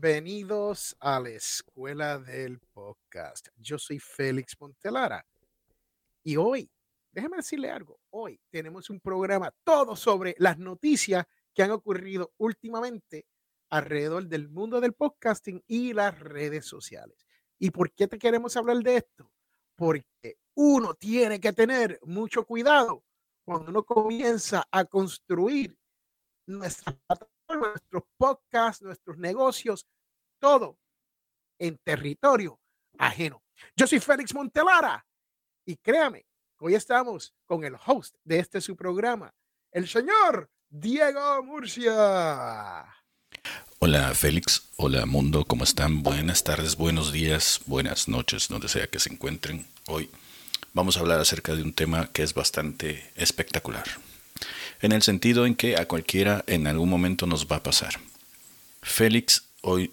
Bienvenidos a la Escuela del Podcast. Yo soy Félix Montelara y hoy, déjeme decirle algo, hoy tenemos un programa todo sobre las noticias que han ocurrido últimamente alrededor del mundo del podcasting y las redes sociales. ¿Y por qué te queremos hablar de esto? Porque uno tiene que tener mucho cuidado cuando uno comienza a construir nuestras nuestros podcasts, nuestros negocios, todo en territorio ajeno. Yo soy Félix Montelara y créame, hoy estamos con el host de este su programa, el señor Diego Murcia. Hola Félix, hola mundo, ¿cómo están? Buenas tardes, buenos días, buenas noches, donde sea que se encuentren hoy. Vamos a hablar acerca de un tema que es bastante espectacular en el sentido en que a cualquiera en algún momento nos va a pasar. Félix hoy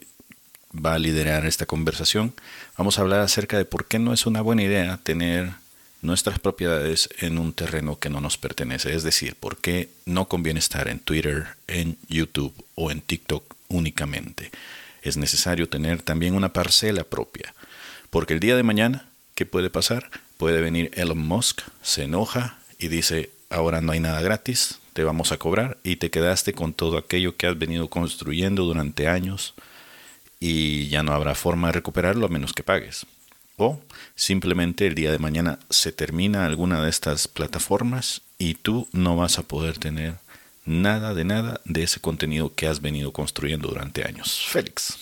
va a liderar esta conversación. Vamos a hablar acerca de por qué no es una buena idea tener nuestras propiedades en un terreno que no nos pertenece. Es decir, por qué no conviene estar en Twitter, en YouTube o en TikTok únicamente. Es necesario tener también una parcela propia. Porque el día de mañana, ¿qué puede pasar? Puede venir Elon Musk, se enoja y dice, ahora no hay nada gratis, te vamos a cobrar y te quedaste con todo aquello que has venido construyendo durante años y ya no habrá forma de recuperarlo a menos que pagues. O simplemente el día de mañana se termina alguna de estas plataformas y tú no vas a poder tener nada de nada de ese contenido que has venido construyendo durante años. Félix.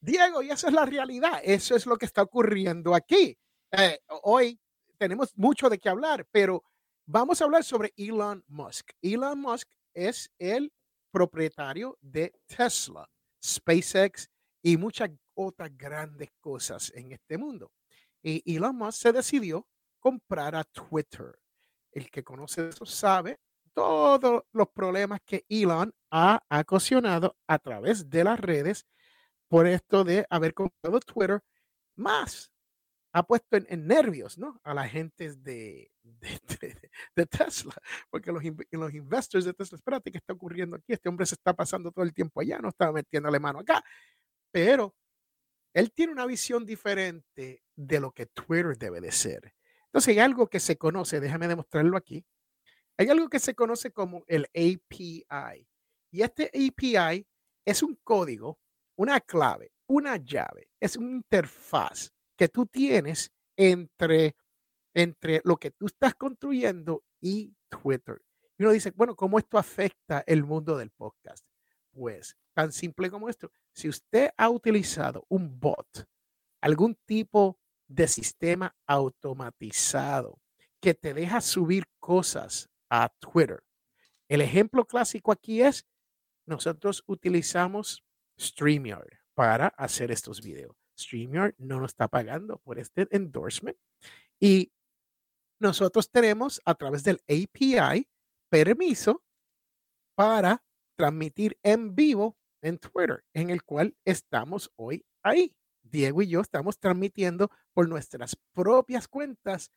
Diego, y esa es la realidad, eso es lo que está ocurriendo aquí. Eh, hoy tenemos mucho de qué hablar, pero Vamos a hablar sobre Elon Musk. Elon Musk es el propietario de Tesla, SpaceX y muchas otras grandes cosas en este mundo. Y Elon Musk se decidió comprar a Twitter. El que conoce eso sabe todos los problemas que Elon ha ocasionado a través de las redes por esto de haber comprado Twitter, más ha puesto en, nervios ¿no? a la gente de, Tesla, porque los, los investors de Tesla, espérate, ¿qué está ocurriendo aquí? Este hombre se está pasando todo el tiempo allá, no está metiéndole mano acá, pero él tiene una visión diferente de lo que Twitter debe de ser. Entonces hay algo que se conoce, déjame demostrarlo aquí, hay algo que se conoce como el API. Y este API es un código, una clave, una llave, es una interfaz que tú tienes entre, entre lo que tú estás construyendo y Twitter. Y uno dice, bueno, ¿cómo esto afecta el mundo del podcast? Pues tan simple como esto. Si usted ha utilizado un bot, algún tipo de sistema automatizado que te deja subir cosas a Twitter. El ejemplo clásico aquí es, nosotros utilizamos StreamYard para hacer estos videos. StreamYard no nos está pagando por este endorsement. Y nosotros tenemos a través del API permiso para transmitir en vivo en Twitter, en el cual estamos hoy ahí. Diego y yo estamos transmitiendo por nuestras propias cuentas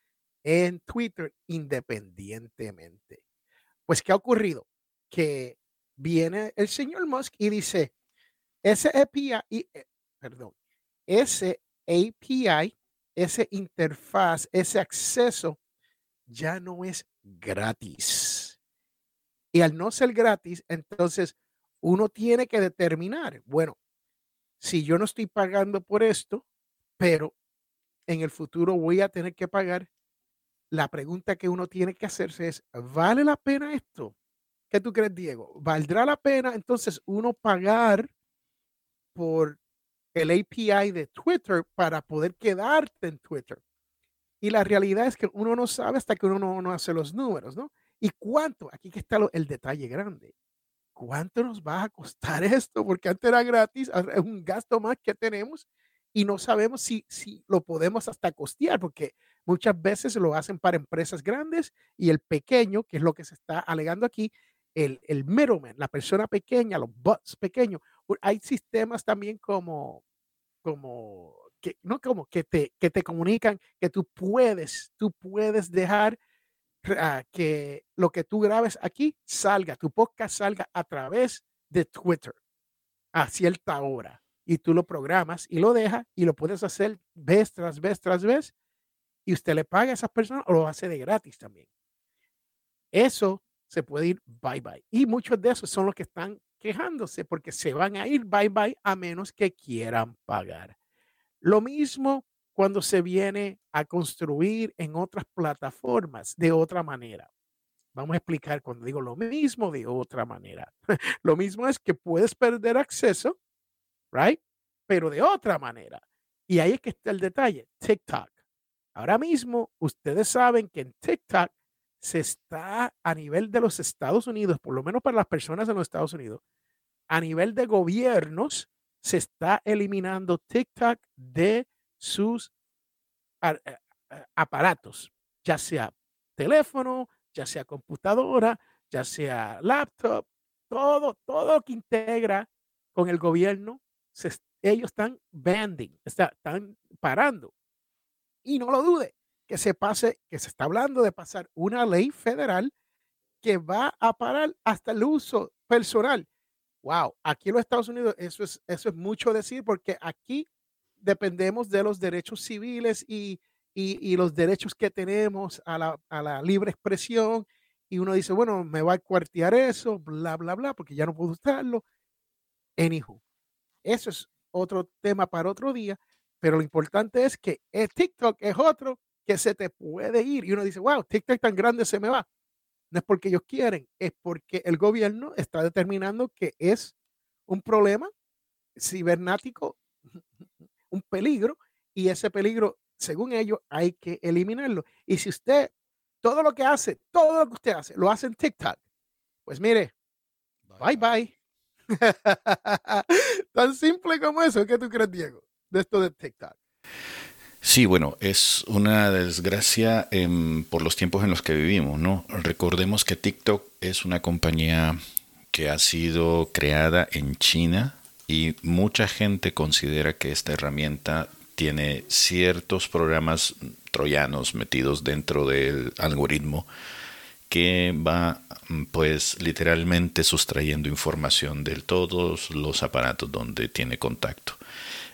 en Twitter independientemente. Pues, ¿qué ha ocurrido? Que viene el señor Musk y dice, ese API, eh, perdón, ese API, ese interfaz, ese acceso ya no es gratis. Y al no ser gratis, entonces uno tiene que determinar, bueno, si yo no estoy pagando por esto, pero en el futuro voy a tener que pagar, la pregunta que uno tiene que hacerse es, ¿vale la pena esto? ¿Qué tú crees, Diego? ¿Valdrá la pena entonces uno pagar por el API de Twitter para poder quedarte en Twitter. Y la realidad es que uno no sabe hasta que uno no, hace los números, ¿no? ¿Y cuánto? Aquí que está el detalle grande. ¿Cuánto nos va a costar esto? Porque antes era gratis, es un gasto más que tenemos y no sabemos si, si lo podemos hasta costear, porque muchas veces lo hacen para empresas grandes y el pequeño, que es lo que se está alegando aquí, el, el middleman, la persona pequeña, los bots pequeños, hay sistemas también como, como, que, no como que te, que te comunican que tú puedes, tú puedes dejar ah, que lo que tú grabes aquí salga, tu podcast salga a través de Twitter a cierta hora. y tú lo programas y lo dejas y lo puedes hacer vez tras vez tras vez y usted le paga a esas personas o lo hace de gratis también. Eso se puede ir bye bye. Y muchos de esos son los que están quejándose porque se van a ir bye bye a menos que quieran pagar. Lo mismo cuando se viene a construir en otras plataformas de otra manera. Vamos a explicar cuando digo lo mismo de otra manera. lo mismo es que puedes perder acceso, right? Pero de otra manera. Y ahí es que está el detalle. TikTok. Ahora mismo, ustedes saben que en TikTok se está a nivel de los Estados Unidos, por lo menos para las personas en los Estados Unidos, a nivel de gobiernos, se está eliminando TikTok de sus eh, eh, aparatos, ya sea teléfono, ya sea computadora, ya sea laptop, todo, todo que integra con el gobierno, ellos están banding, están parando. Y no lo dude, que se pase, que se está hablando de pasar una ley federal que va a parar hasta el uso personal. Wow, aquí en los Estados Unidos eso es, eso es mucho decir porque aquí dependemos de los derechos civiles y y, los derechos que tenemos a la, a la, libre expresión. Y uno dice, bueno, me va a cuartear eso, bla, bla, bla, porque ya no puedo usarlo. Anywho, eso es otro tema para otro día, pero lo importante es que el TikTok es otro que se te puede ir. Y uno dice, wow, TikTok tan grande se me va. No es porque ellos quieren, es porque el gobierno está determinando que es un problema cibernático, un peligro, y ese peligro según ellos, hay que eliminarlo. Y si usted, todo lo que hace, todo lo que usted hace, lo hace en TikTok, pues mire, bye bye. Tan simple como eso. ¿Qué tú crees, Diego, de esto de TikTok? Sí, bueno, es una desgracia por los tiempos en los que vivimos, ¿no? Recordemos que TikTok es una compañía que ha sido creada en China y mucha gente considera que esta herramienta tiene ciertos programas troyanos metidos dentro del algoritmo que va pues literalmente sustrayendo información de todos los aparatos donde tiene contacto.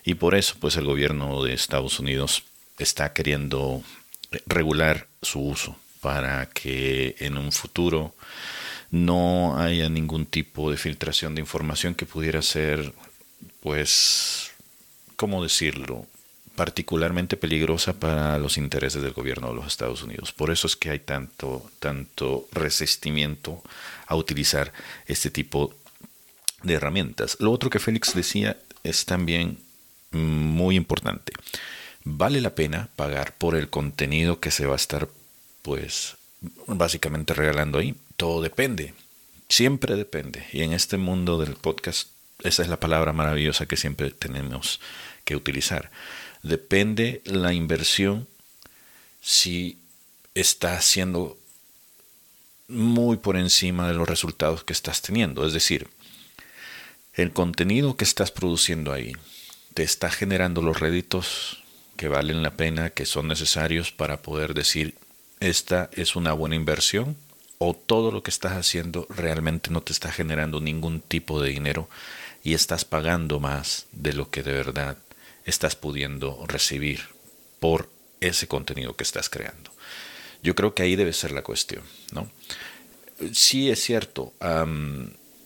Y por eso pues el gobierno de Estados Unidos está queriendo regular su uso para que en un futuro no haya ningún tipo de filtración de información que pudiera ser pues ¿cómo decirlo? particularmente peligrosa para los intereses del gobierno de los Estados Unidos. Por eso es que hay tanto, tanto resistimiento a utilizar este tipo de herramientas. Lo otro que Félix decía es también muy importante. Vale la pena pagar por el contenido que se va a estar, pues, básicamente regalando ahí. Todo depende. Siempre depende. Y en este mundo del podcast, esa es la palabra maravillosa que siempre tenemos que utilizar depende la inversión si está siendo muy por encima de los resultados que estás teniendo. Es decir, el contenido que estás produciendo ahí te está generando los réditos que valen la pena, que son necesarios para poder decir esta es una buena inversión o todo lo que estás haciendo realmente no te está generando ningún tipo de dinero y estás pagando más de lo que de verdad estás pudiendo recibir por ese contenido que estás creando. Yo creo que ahí debe ser la cuestión, ¿no? Sí es cierto,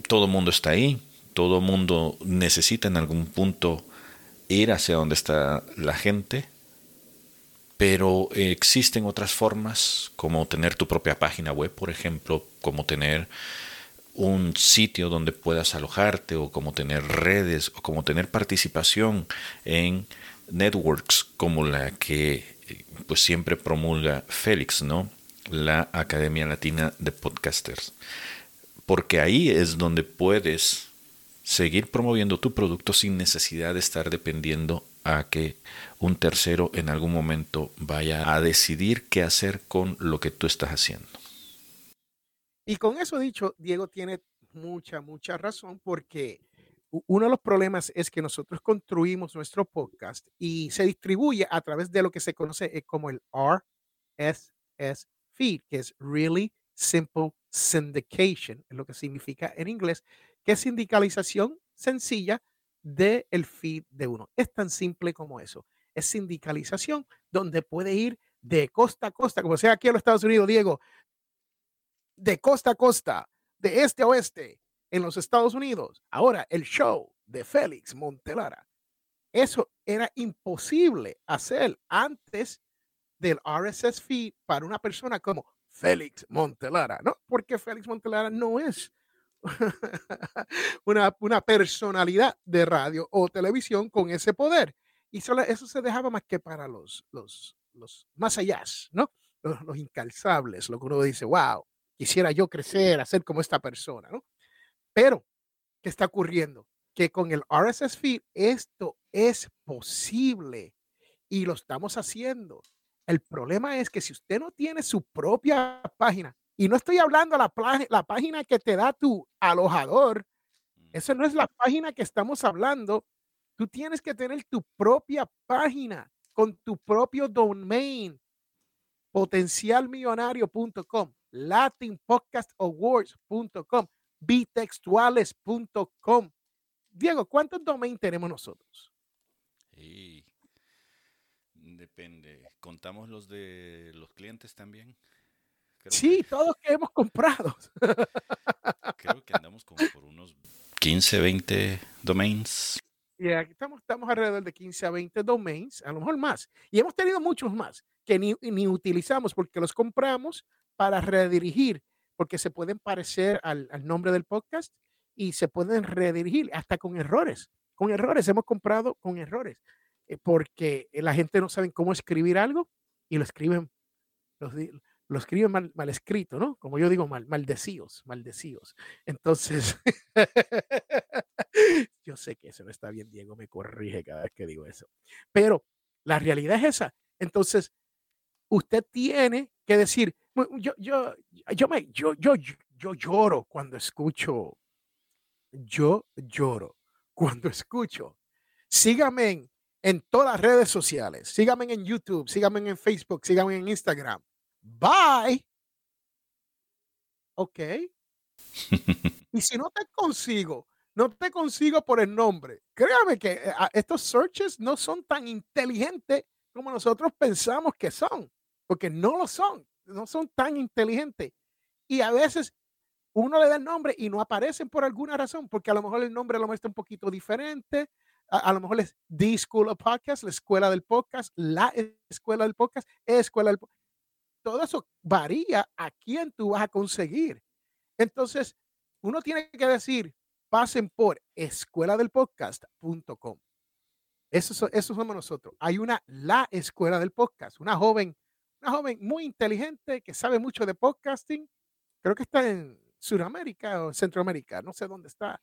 todo el mundo está ahí, todo mundo necesita en algún punto ir hacia donde está la gente, pero existen otras formas, como tener tu propia página web, por ejemplo, como tener un sitio donde puedas alojarte o como tener redes o como tener participación en networks como la que pues siempre promulga Félix, ¿no? La Academia Latina de Podcasters. Porque ahí es donde puedes seguir promoviendo tu producto sin necesidad de estar dependiendo a que un tercero en algún momento vaya a decidir qué hacer con lo que tú estás haciendo. Y con eso dicho, Diego tiene mucha, mucha razón porque uno de los problemas es que nosotros construimos nuestro podcast y se distribuye a través de lo que se conoce eh, como el RSS feed, que es Really Simple Syndication, es lo que significa en inglés, que es sindicalización sencilla del el feed de uno. Es tan simple como eso. Es sindicalización donde puede ir de costa a costa, como sea aquí en los Estados Unidos, Diego, de costa a costa, de este a oeste, en los Estados Unidos. Ahora, el show de Félix Montelara. Eso era imposible hacer antes del RSS feed para una persona como Félix Montelara, ¿no? Porque Félix Montelara no es una, una, personalidad de radio o televisión con ese poder. Y solo, eso se dejaba más que para los, los, los más allá, ¿no? Los, los, incalzables, lo que uno dice, wow, quisiera yo crecer, hacer como esta persona, ¿no? Pero, ¿qué está ocurriendo? Que con el RSS feed esto es posible y lo estamos haciendo. El problema es que si usted no tiene su propia página, y no estoy hablando de la, la página que te da tu alojador, esa no es la página que estamos hablando. Tú tienes que tener tu propia página con tu propio domain, potencialmillonario.com, latinpodcastawards.com, bitextuales.com. Diego, ¿cuántos domain tenemos nosotros? depende. ¿Contamos los de los clientes también? Sí, todos que hemos comprado. Creo que andamos como por unos 15, 20 domains. Y aquí estamos, estamos alrededor de 15 a 20 domains, a lo mejor más. Y hemos tenido muchos más que ni, ni utilizamos porque los compramos para redirigir, porque se pueden parecer al, al nombre del podcast y se pueden redirigir hasta con errores. Con errores, hemos comprado con errores, eh, porque la gente no sabe cómo escribir algo y lo escriben, los, lo escriben mal, mal, escrito, ¿no? Como yo digo, mal, maldecidos, maldecidos. Entonces, yo sé que eso no está bien, Diego me corrige cada vez que digo eso. Pero la realidad es esa. Entonces, usted tiene que decir, yo, yo, yo, me, yo, yo, yo lloro cuando escucho, yo lloro cuando escucho. Sígame en, en todas las redes sociales, sígame en YouTube, sígame en Facebook, sígame en Instagram Bye. Ok. y si no te consigo, no te consigo por el nombre. Créame que eh, estos searches no son tan inteligentes como nosotros pensamos que son, porque no lo son, no son tan inteligentes. Y a veces uno le da el nombre y no aparecen por alguna razón, porque a lo mejor el nombre lo muestra un poquito diferente. A, lo mejor es The School of Podcast, la escuela del podcast, la escuela del podcast, escuela del podcast todo eso varía a quién tú vas a conseguir. Entonces, uno tiene que decir, pasen por escuela del podcast.com. Eso, eso somos nosotros. Hay una, la escuela del podcast, una joven, una joven muy inteligente que sabe mucho de podcasting. Creo que está en Sudamérica o Centroamérica, no sé dónde está.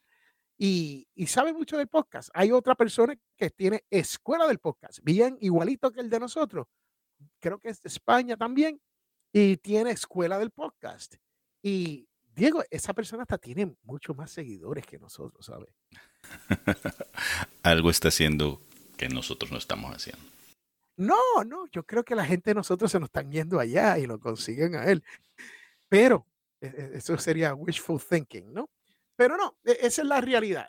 Y, y, sabe mucho del podcast. Hay otra persona que tiene escuela del podcast, bien igualito que el de nosotros. Creo que es de España también y tiene escuela del podcast. Y Diego, esa persona hasta tiene mucho más seguidores que nosotros, ¿sabes? Algo está haciendo que nosotros no estamos haciendo. No, no, yo creo que la gente de nosotros se nos están yendo allá y lo consiguen a él. Pero e, e, eso sería wishful thinking, ¿no? Pero no, e, esa es la realidad.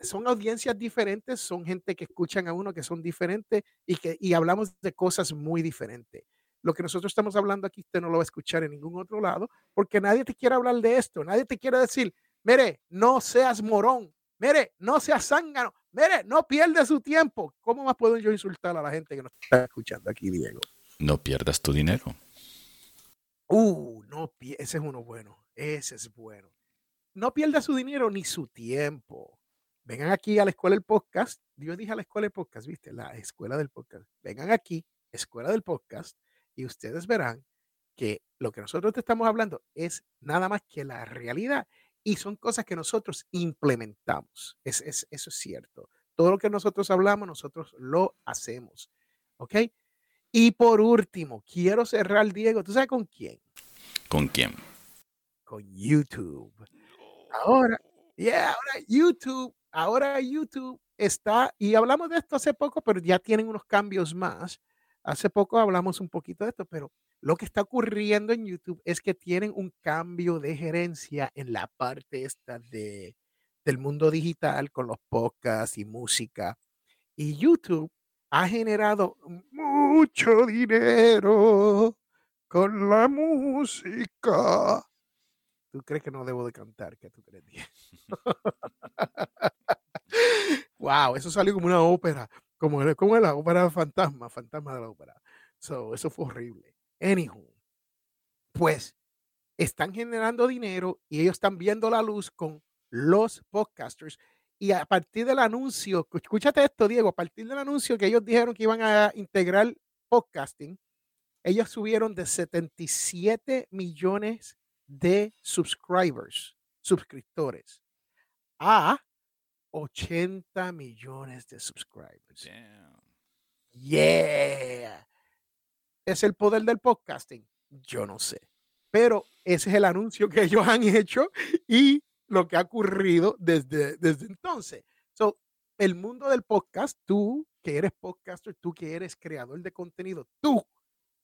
son audiencias diferentes, son gente que escuchan a uno que son diferentes y que y hablamos de cosas muy diferentes. Lo que nosotros estamos hablando aquí, usted no lo va a escuchar en ningún otro lado, porque nadie te quiere hablar de esto, nadie te quiere decir, mire, no seas morón, mire, no seas zángano, mire, no pierda su tiempo. ¿Cómo más puedo yo insultar a la gente que nos está escuchando aquí, Diego? No pierdas tu dinero. Uh, no, ese es uno bueno, ese es bueno. No pierda su dinero ni su tiempo. Vengan aquí a la escuela del podcast. Dios dije a la escuela del podcast, ¿viste? La escuela del podcast. Vengan aquí, escuela del podcast y ustedes verán que lo que nosotros te estamos hablando es nada más que la realidad y son cosas que nosotros implementamos. Es, eso es cierto. Todo lo que nosotros hablamos, nosotros lo hacemos. ¿Ok? Y por último, quiero cerrar, Diego. ¿Tú sabes con quién? ¿Con quién? Con YouTube. Ahora, yeah, ahora YouTube, ahora YouTube está, y hablamos de esto hace poco, pero ya tienen unos cambios más. Hace poco hablamos un poquito de esto, pero lo que está ocurriendo en YouTube es que tienen un cambio de gerencia en la parte esta de, del mundo digital con los podcasts y música. Y YouTube ha generado mucho dinero con la música. ¿Tú crees que no debo de cantar? ¿Qué tú crees? wow, eso salió como una ópera, como, como la ópera fantasma, fantasma de la ópera. So, eso fue horrible. Anywho, pues están generando dinero y ellos están viendo la luz con los podcasters. Y a partir del anuncio, escúchate esto, Diego, a partir del anuncio que ellos dijeron que iban a integrar podcasting, ellos subieron de 77 millones de subscribers, suscriptores, a 80 millones de subscribers. Yeah. ¿Es el poder del podcasting? Yo no sé. Pero ese es el anuncio que ellos han hecho y lo que ha ocurrido desde, desde entonces. So, el mundo del podcast, tú que eres podcaster, tú que eres creador de contenido, tú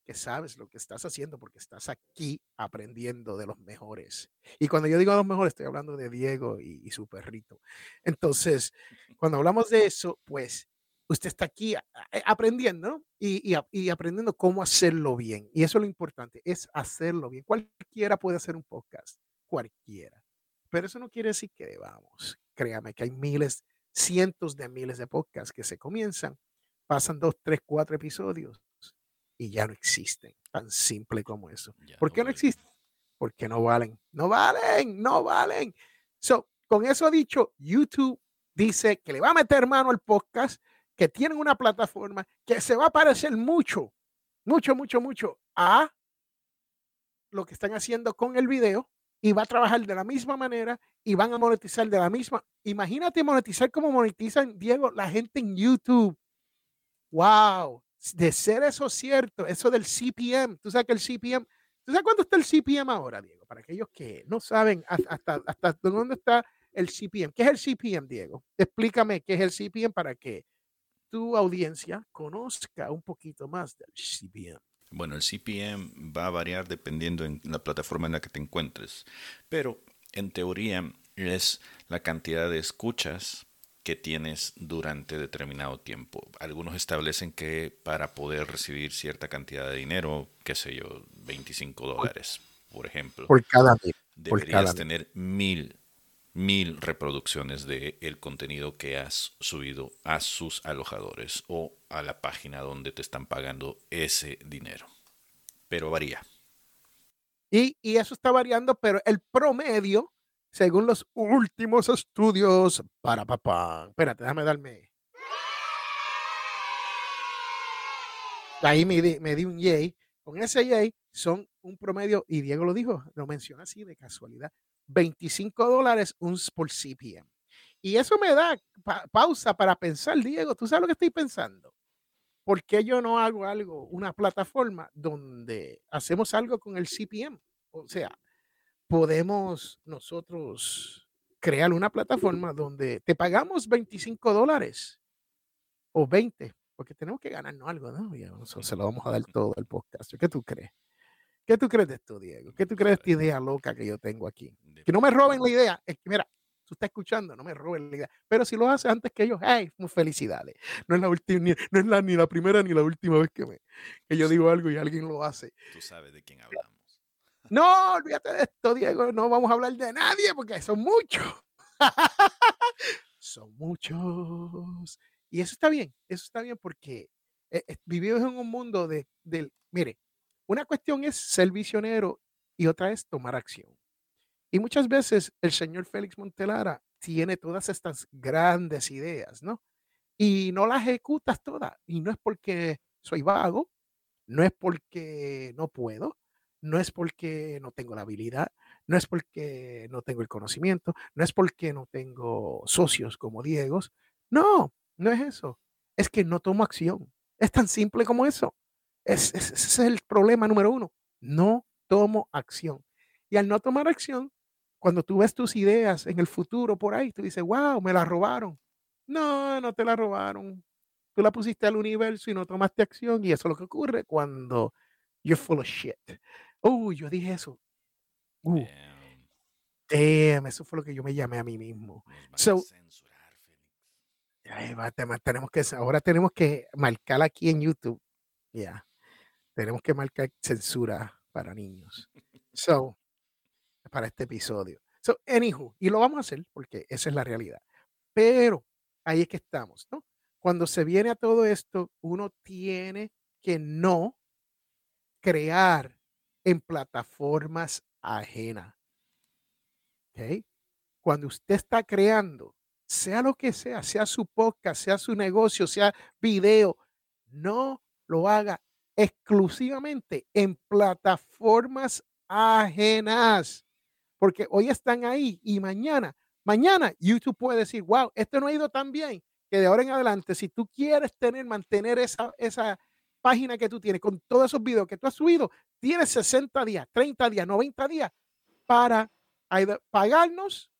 que sabes lo que estás haciendo porque estás aquí aprendiendo de los mejores. Y cuando yo digo los mejores, estoy hablando de Diego y, su perrito. Entonces, cuando hablamos de eso, pues usted está aquí aprendiendo y, y, aprendiendo cómo hacerlo bien. Y eso es lo importante, es hacerlo bien. Cualquiera puede hacer un podcast, cualquiera. Pero eso no quiere decir que vamos. Créame que hay miles, cientos de miles de podcasts que se comienzan, pasan dos, tres, cuatro episodios y ya no existen. Tan simple como eso. ¿Por qué no existen? Porque no valen. No valen, no valen. So, con eso dicho, YouTube dice que le va a meter mano al podcast, que tienen una plataforma que se va a parecer mucho, mucho, mucho, mucho a lo que están haciendo con el video y va a trabajar de la misma manera y van a monetizar de la misma. Imagínate monetizar como monetizan, Diego, la gente en YouTube. Wow, de ser eso cierto, eso del CPM, tú sabes que el CPM, ¿tú sabes cuánto está el CPM ahora, Diego? Para aquellos que no saben hasta, hasta dónde está el CPM. ¿Qué es el CPM, Diego? Explícame qué es el CPM para que tu audiencia conozca un poquito más del CPM. Bueno, el CPM va a variar dependiendo en la plataforma en la que te encuentres, pero en teoría es la cantidad de escuchas que tienes durante determinado tiempo. Algunos establecen que para poder recibir cierta cantidad de dinero, qué sé yo, 25 dólares, por ejemplo, por cada deberías tener mil, mil reproducciones del el contenido que has subido a sus alojadores o a la página donde te están pagando ese dinero. Pero varía. Y, y eso está variando, pero el promedio según los últimos estudios para papá. Espérate, déjame darme. Ahí me di, me un yay. Con ese yay son un promedio, y Diego lo dijo, lo menciona así de casualidad, 25 dólares un por CPM. Y eso me da pausa para pensar, Diego, ¿tú sabes lo que estoy pensando? ¿Por qué yo no hago algo, una plataforma donde hacemos algo con el CPM? O sea, podemos nosotros crear una plataforma donde te pagamos 25 dólares o 20, porque tenemos que ganarnos algo, ¿no? Y se lo vamos a dar todo al podcast. ¿Qué tú crees? ¿Qué tú crees de esto, Diego? ¿Qué tú crees de esta idea loca que yo tengo aquí? Que no me roben la idea. Es que, mira, tú estás escuchando, no me roben la idea. Pero si lo haces antes que ellos, ¡hey! Felicidades. No es la última, ni, no es la, ni la primera ni la última vez que, me, que yo digo algo y alguien lo hace. Tú sabes de quién hablamos. No, olvídate de esto, Diego. No vamos a hablar de nadie porque son muchos. son muchos. Y eso está bien, eso está bien porque eh, eh, vivimos en un mundo de, del, mire, una cuestión es ser visionero y otra es tomar acción. Y muchas veces el señor Félix Montelara tiene todas estas grandes ideas, ¿no? Y no las ejecutas todas. Y no es porque soy vago, no es porque no puedo, no es porque no tengo la habilidad, no es porque no tengo el conocimiento, no es porque no tengo socios como Diego. No, no es eso. Es que no tomo acción. Es tan simple como eso. ese es el problema número uno. No tomo acción. Y al no tomar acción, cuando tú ves tus ideas en el futuro por ahí, tú dices, wow, me la robaron. No, no te la robaron. Tú la pusiste al universo y no tomaste acción. Y eso es lo que ocurre cuando you're full of shit. Uy, yo dije eso. Uh. eso fue lo que yo me llamé a mí mismo. So, tenemos que, ahora tenemos que marcar aquí en YouTube. Ya. Tenemos que marcar censura para niños. So, para este episodio. So, anywho, y lo vamos a hacer porque esa es la realidad. Pero ahí es que estamos, ¿no? Cuando se viene a todo esto, uno tiene que no crear en plataformas ajenas. ¿Ok? Cuando usted está creando, sea lo que sea, sea su podcast, sea su negocio, sea video, no lo haga exclusivamente en plataformas ajenas, porque hoy están ahí y mañana, mañana YouTube puede decir, wow, esto no ha ido tan bien, que de ahora en adelante, si tú quieres tener, mantener esa, esa página que tú tienes con todos esos videos que tú has subido, tienes 60 días, 30 días, 90 días para pagarnos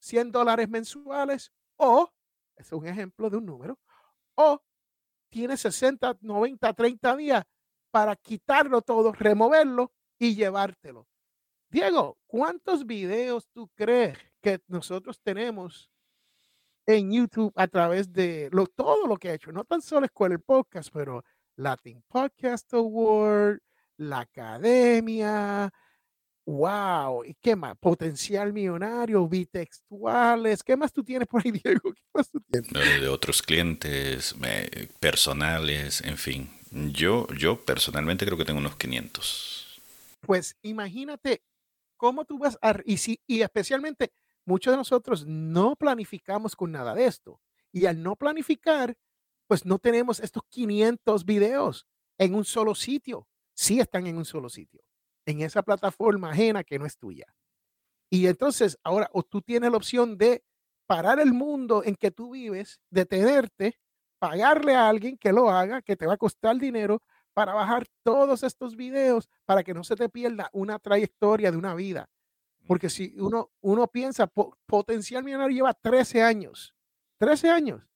100 dólares mensuales o, es un ejemplo de un número, o tienes 60, 90, 30 días para quitarlo todo, removerlo y llevártelo. Diego, ¿cuántos videos tú crees que nosotros tenemos en YouTube a través de lo, todo lo que ha hecho? No tan solo Escuela el Podcast, pero Latin Podcast Award, la Academia, wow, ¿y qué más? Potencial millonario, bitextuales, ¿qué más tú tienes por ahí, Diego? ¿Qué más tú tienes? De otros clientes, personales, en fin. Yo, yo personalmente creo que tengo unos 500. Pues imagínate cómo tú vas a, y, si, y especialmente muchos de nosotros no planificamos con nada de esto. Y al no planificar, pues no tenemos estos 500 videos en un solo sitio. Sí están en un solo sitio, en esa plataforma ajena que no es tuya. Y entonces ahora o tú tienes la opción de parar el mundo en que tú vives, detenerte, pagarle a alguien que lo haga, que te va a costar dinero para bajar todos estos videos para que no se te pierda una trayectoria de una vida. Porque si uno, uno piensa, potencial millonario lleva 13 años, 13 años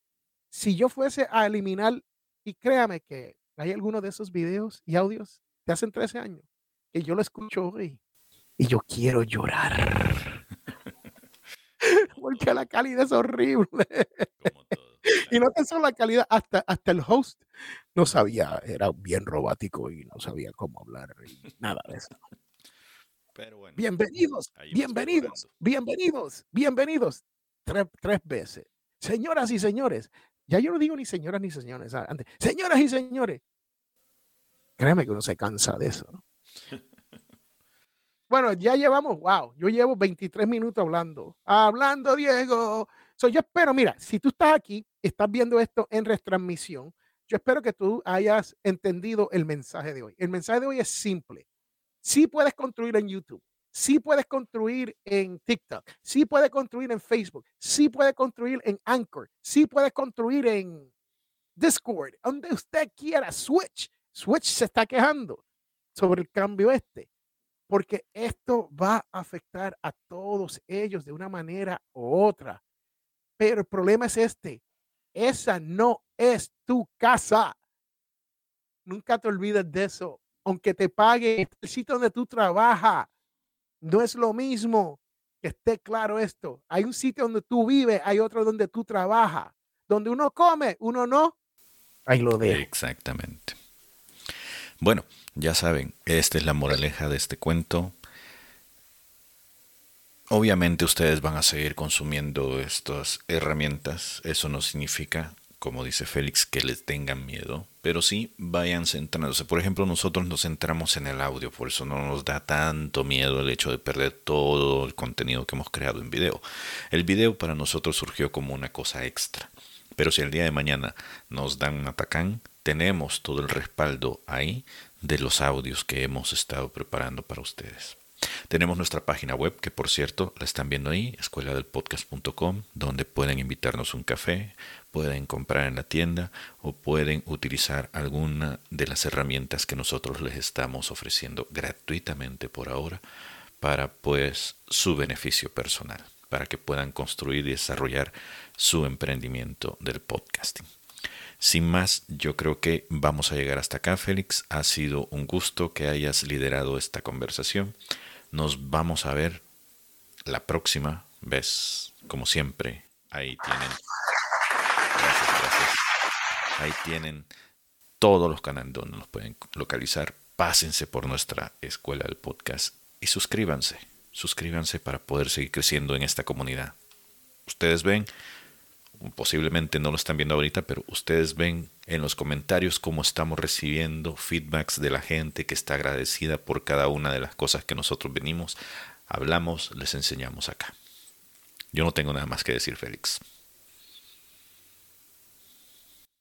si yo fuese a eliminar, y créame que hay algunos de esos videos y audios de hace 13 años que yo lo escucho hoy y yo quiero llorar. Porque la calidad es horrible. y no tan solo la calidad, hasta, hasta el host no sabía, era bien robático y no sabía cómo hablar y nada de eso. Pero bueno, bienvenidos, bienvenidos, bienvenidos, bienvenidos. Tres, tres veces. Señoras y señores, ya yo no digo ni señoras ni señores. Antes, señoras y señores. Créeme que uno se cansa de eso. bueno, ya llevamos, wow, yo llevo 23 minutos hablando. Hablando, Diego. So, yo espero, mira, si tú estás aquí, estás viendo esto en retransmisión, yo espero que tú hayas entendido el mensaje de hoy. El mensaje de hoy es simple. Sí puedes construir en YouTube sí puedes construir en TikTok, sí puedes construir en Facebook, sí puedes construir en Anchor, sí puedes construir en Discord, donde usted quiera. Switch, Switch se está quejando sobre el cambio este, porque esto va a afectar a todos ellos de una manera u otra. Pero el problema es este, esa no es tu casa. Nunca te olvides de eso. Aunque te pague el sitio donde tú trabajas, no es lo mismo que esté claro esto. Hay un sitio donde tú vives, hay otro donde tú trabajas. Donde uno come, uno no. Ahí lo dejo. Exactamente. Bueno, ya saben, esta es la moraleja de este cuento. Obviamente ustedes van a seguir consumiendo estas herramientas. Eso no significa como dice Félix, que les tengan miedo, pero sí vayan centrándose. Por ejemplo, nosotros nos centramos en el audio, por eso no nos da tanto miedo el hecho de perder todo el contenido que hemos creado en video. El video para nosotros surgió como una cosa extra, pero si el día de mañana nos dan un atacán, tenemos todo el respaldo ahí de los audios que hemos estado preparando para ustedes. Tenemos nuestra página web, que por cierto la están viendo ahí, escueladelpodcast.com, donde pueden invitarnos un café, pueden comprar en la tienda o pueden utilizar alguna de las herramientas que nosotros les estamos ofreciendo gratuitamente por ahora para pues su beneficio personal, para que puedan construir y desarrollar su emprendimiento del podcasting. Sin más, yo creo que vamos a llegar hasta acá, Félix. Ha sido un gusto que hayas liderado esta conversación. Nos vamos a ver la próxima vez. Como siempre, ahí tienen. Gracias, gracias. Ahí tienen todos los canales donde nos pueden localizar. Pásense por nuestra escuela del podcast y suscríbanse. Suscríbanse para poder seguir creciendo en esta comunidad. Ustedes ven, posiblemente no lo están viendo ahorita, pero ustedes ven en los comentarios cómo estamos recibiendo feedbacks de la gente que está agradecida por cada una de las cosas que nosotros venimos, hablamos, les enseñamos acá. Yo no tengo nada más que decir, Félix.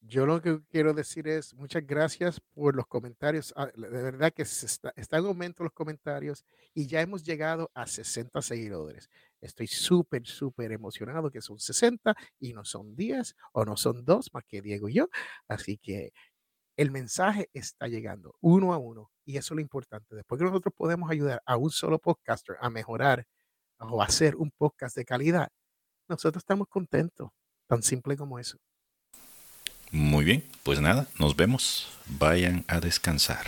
Yo lo que quiero decir es muchas gracias por los comentarios. Ah, de verdad que está, está en aumento los comentarios y ya hemos llegado a 60 seguidores. Estoy súper, súper emocionado que son 60 y no son 10 o no son dos más que Diego y yo. Así que el mensaje está llegando uno a uno y eso es lo importante. Después que nosotros podemos ayudar a un solo podcaster a mejorar o hacer un podcast de calidad, nosotros estamos contentos. Tan simple como eso. Muy bien, pues nada, nos vemos. Vayan a descansar.